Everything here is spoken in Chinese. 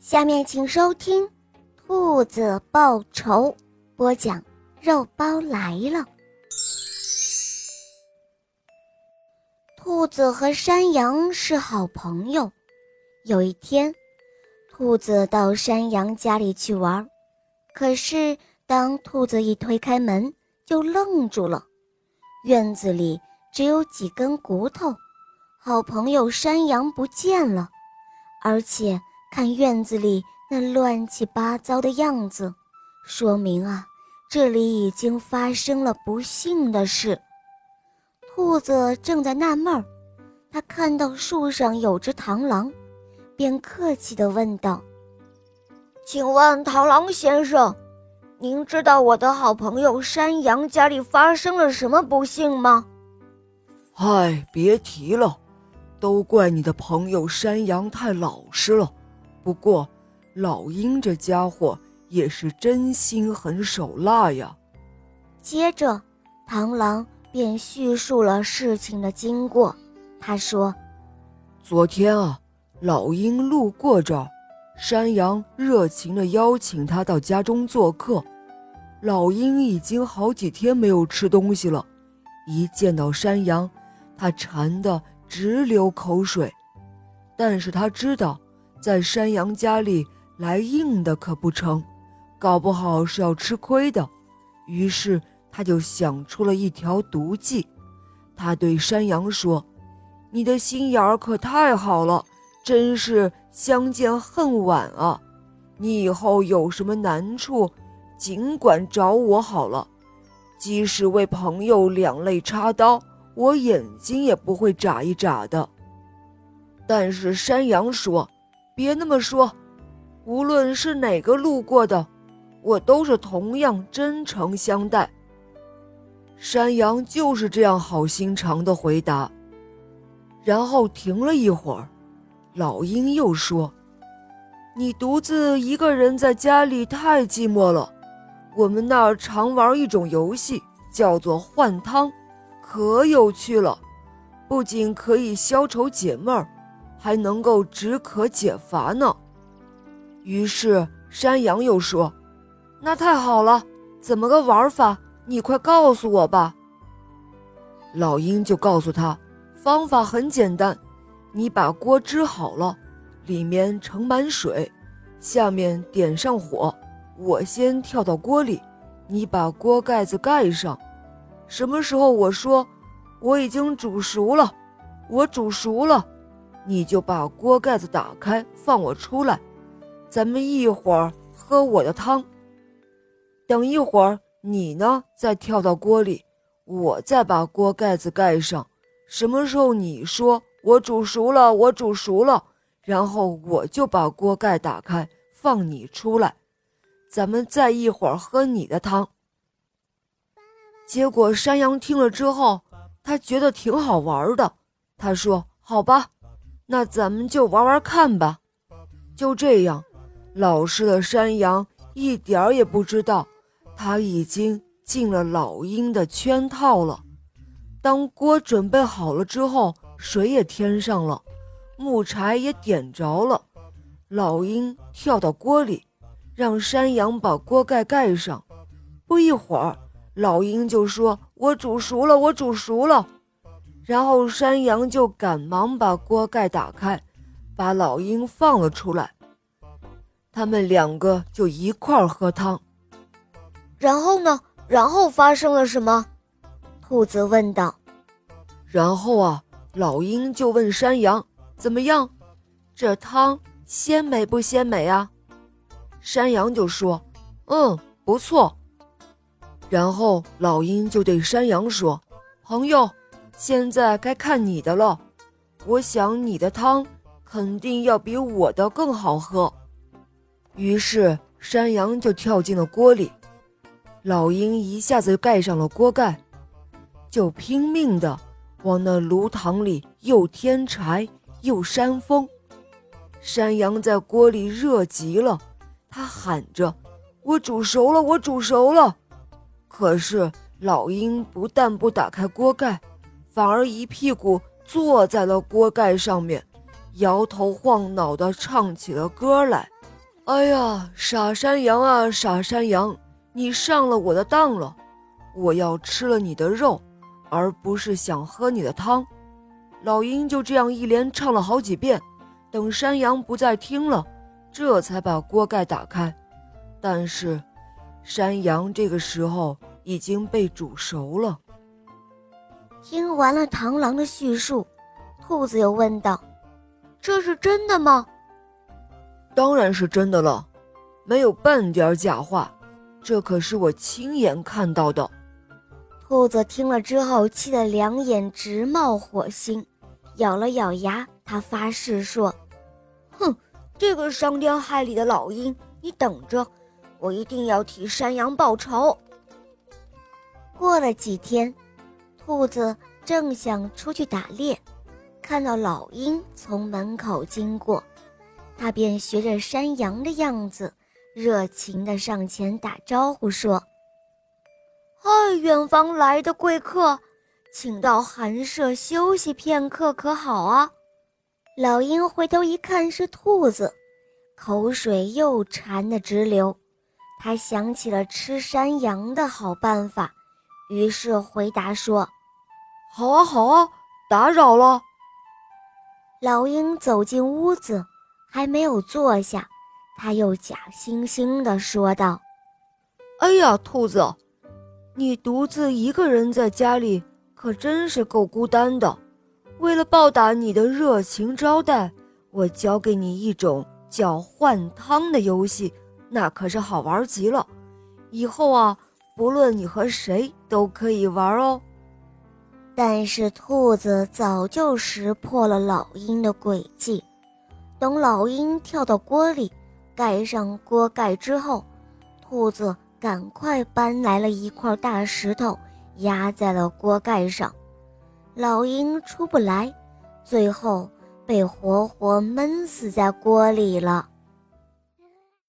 下面请收听《兔子报仇》，播讲肉包来了。兔子和山羊是好朋友。有一天，兔子到山羊家里去玩，可是当兔子一推开门，就愣住了。院子里只有几根骨头，好朋友山羊不见了，而且。看院子里那乱七八糟的样子，说明啊，这里已经发生了不幸的事。兔子正在纳闷儿，他看到树上有只螳螂，便客气地问道：“请问螳螂先生，您知道我的好朋友山羊家里发生了什么不幸吗？”“嗨，别提了，都怪你的朋友山羊太老实了。”不过，老鹰这家伙也是真心狠手辣呀。接着，螳螂便叙述了事情的经过。他说：“昨天啊，老鹰路过这儿，山羊热情地邀请他到家中做客。老鹰已经好几天没有吃东西了，一见到山羊，他馋得直流口水。但是他知道。”在山羊家里来硬的可不成，搞不好是要吃亏的。于是他就想出了一条毒计。他对山羊说：“你的心眼儿可太好了，真是相见恨晚啊！你以后有什么难处，尽管找我好了。即使为朋友两肋插刀，我眼睛也不会眨一眨的。”但是山羊说。别那么说，无论是哪个路过的，我都是同样真诚相待。山羊就是这样好心肠的回答。然后停了一会儿，老鹰又说：“你独自一个人在家里太寂寞了。我们那儿常玩一种游戏，叫做换汤，可有趣了，不仅可以消愁解闷儿。”还能够止渴解乏呢。于是山羊又说：“那太好了，怎么个玩法？你快告诉我吧。”老鹰就告诉他：“方法很简单，你把锅支好了，里面盛满水，下面点上火。我先跳到锅里，你把锅盖子盖上。什么时候我说我已经煮熟了，我煮熟了。”你就把锅盖子打开，放我出来，咱们一会儿喝我的汤。等一会儿，你呢再跳到锅里，我再把锅盖子盖上。什么时候你说我煮熟了，我煮熟了，然后我就把锅盖打开，放你出来，咱们再一会儿喝你的汤。结果山羊听了之后，他觉得挺好玩的，他说：“好吧。”那咱们就玩玩看吧。就这样，老实的山羊一点儿也不知道，他已经进了老鹰的圈套了。当锅准备好了之后，水也添上了，木柴也点着了。老鹰跳到锅里，让山羊把锅盖盖上。不一会儿，老鹰就说：“我煮熟了，我煮熟了。”然后山羊就赶忙把锅盖打开，把老鹰放了出来。他们两个就一块儿喝汤。然后呢？然后发生了什么？兔子问道。然后啊，老鹰就问山羊：“怎么样？这汤鲜美不鲜美啊？”山羊就说：“嗯，不错。”然后老鹰就对山羊说：“朋友。”现在该看你的了，我想你的汤肯定要比我的更好喝。于是山羊就跳进了锅里，老鹰一下子盖上了锅盖，就拼命的往那炉膛里又添柴又扇风。山羊在锅里热极了，他喊着：“我煮熟了，我煮熟了。”可是老鹰不但不打开锅盖。反而一屁股坐在了锅盖上面，摇头晃脑地唱起了歌来。哎呀，傻山羊啊，傻山羊，你上了我的当了！我要吃了你的肉，而不是想喝你的汤。”老鹰就这样一连唱了好几遍，等山羊不再听了，这才把锅盖打开。但是，山羊这个时候已经被煮熟了。听完了螳螂的叙述，兔子又问道：“这是真的吗？”“当然是真的了，没有半点假话，这可是我亲眼看到的。”兔子听了之后，气得两眼直冒火星，咬了咬牙，他发誓说：“哼，这个伤天害理的老鹰，你等着，我一定要替山羊报仇。”过了几天。兔子正想出去打猎，看到老鹰从门口经过，他便学着山羊的样子，热情地上前打招呼说：“嗨，远方来的贵客，请到寒舍休息片刻，可好啊？”老鹰回头一看是兔子，口水又馋得直流，他想起了吃山羊的好办法，于是回答说。好啊，好啊，打扰了。老鹰走进屋子，还没有坐下，他又假惺惺地说道：“哎呀，兔子，你独自一个人在家里，可真是够孤单的。为了报答你的热情招待，我教给你一种叫换汤的游戏，那可是好玩极了。以后啊，不论你和谁都可以玩哦。”但是兔子早就识破了老鹰的诡计。等老鹰跳到锅里，盖上锅盖之后，兔子赶快搬来了一块大石头，压在了锅盖上。老鹰出不来，最后被活活闷死在锅里了。